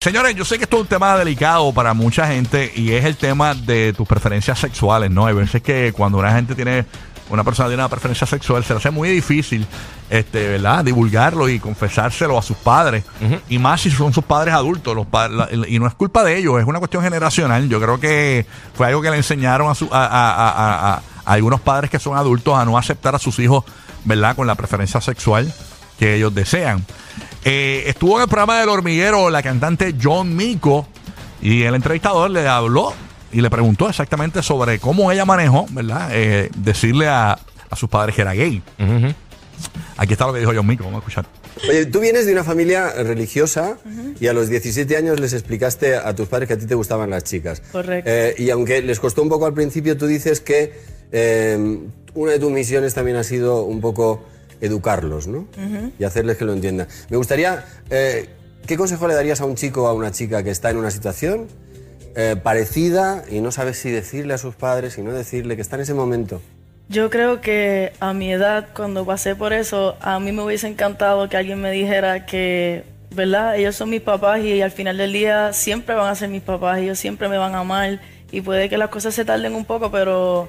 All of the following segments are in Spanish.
Señores, yo sé que esto es un tema delicado para mucha gente y es el tema de tus preferencias sexuales, ¿no? Hay veces que cuando una gente tiene, una persona tiene una preferencia sexual, se le hace muy difícil, este, ¿verdad? Divulgarlo y confesárselo a sus padres. Y más si son sus padres adultos. Los pa- la- y no es culpa de ellos, es una cuestión generacional. Yo creo que fue algo que le enseñaron a, su- a algunos padres que son adultos a no aceptar a sus hijos, ¿verdad? Con la preferencia sexual que ellos desean. Eh, estuvo en el programa del hormiguero la cantante John Mico y el entrevistador le habló y le preguntó exactamente sobre cómo ella manejó, ¿verdad? Eh, decirle a, a sus padres que era gay. Aquí está lo que dijo John Mico, vamos a escuchar. Oye, tú vienes de una familia religiosa y a los 17 años les explicaste a tus padres que a ti te gustaban las chicas. Correcto. Eh, y aunque les costó un poco al principio, tú dices que eh, una de tus misiones también ha sido un poco educarlos, ¿no? Y hacerles que lo entiendan. Me gustaría, eh, ¿qué consejo le darías a un chico o a una chica que está en una situación eh, parecida y no sabe si decirle a sus padres y no decirle que está en ese momento? Yo creo que a mi edad, cuando pasé por eso, a mí me hubiese encantado que alguien me dijera que, ¿verdad? Ellos son mis papás y al final del día siempre van a ser mis papás, ellos siempre me van a amar y puede que las cosas se tarden un poco, pero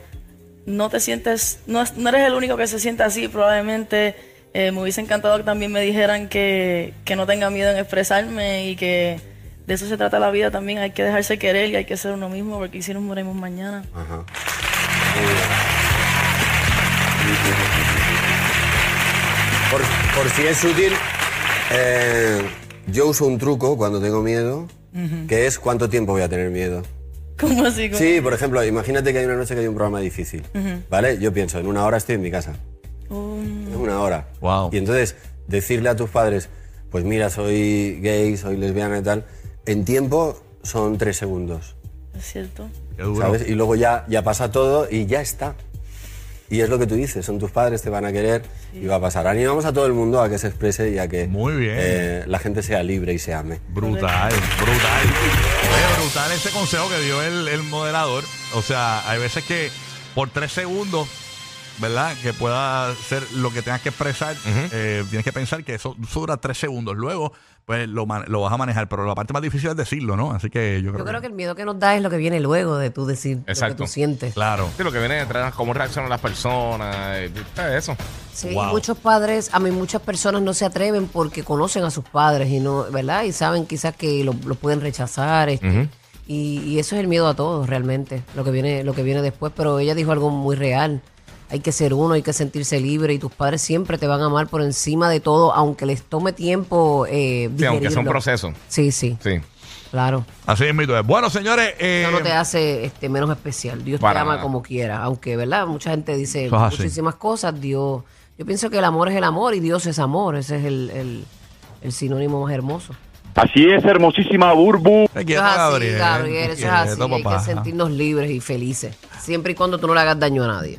no te sientes, no, es- no eres el único que se siente así, probablemente eh, me hubiese encantado que también me dijeran que, que no tenga miedo en expresarme y que de eso se trata la vida también, hay que dejarse querer y hay que ser uno mismo porque si nos morimos mañana. Ajá. Por, por si es útil, eh, yo uso un truco cuando tengo miedo, que es cuánto tiempo voy a tener miedo. ¿Cómo así? ¿Cómo? Sí, por ejemplo, imagínate que hay una noche que hay un programa difícil, ¿vale? Yo pienso, en una hora estoy en mi casa. En una hora. Wow. Y entonces, decirle a tus padres, pues mira, soy gay, soy lesbiana y tal, en tiempo son tres segundos. Es cierto. Qué duro. ¿sabes? Y luego ya, ya pasa todo y ya está. Y es lo que tú dices, son tus padres, te van a querer y va a pasar. Animamos a todo el mundo a que se exprese y a que Muy bien. eh, la gente sea libre y se ame. Brutal, brutal. Oye, brutal ese consejo que dio el, el moderador. O sea, hay veces que por tres segundos, ¿verdad? Que pueda ser lo que tengas que expresar, eh, tienes que pensar que eso, eso dura tres segundos. Luego, pues lo, man- lo vas a manejar. Pero la parte más difícil es decirlo, ¿no? Así que yo creo, Yo creo que el miedo que nos da es lo que viene luego de tú decir lo Exacto. que tú sientes. Claro. Sí, lo que viene detrás, cómo reaccionan las personas, eh, eh, eso. Sí, Wow. muchos padres, a mí muchas personas no se atreven porque conocen a sus padres y no, ¿verdad? Y saben quizás que lo, lo pueden rechazar. este, y, y eso es el miedo a todos realmente, lo que viene, lo que viene después. Pero ella dijo algo muy real. Hay que ser uno, hay que sentirse libre y tus padres siempre te van a amar por encima de todo, aunque les tome tiempo eh, Sí, aunque sea un proceso. Sí, sí, Sí. claro. Así es, mito. Bueno, señores. eh, Eso no te hace este, menos especial. Dios Para te ama nada. como quiera. Aunque, ¿verdad? Mucha gente dice es así. muchísimas cosas. Dios. Yo pienso que el amor es el amor y Dios es amor. Ese es el, el- el sinónimo más hermoso. Así es, hermosísima Burbu. Eso es así, Gabriel. Gabriel. te Eso es así. Hay que sentirnos libres y felices. Siempre y cuando tú no le hagas daño a nadie.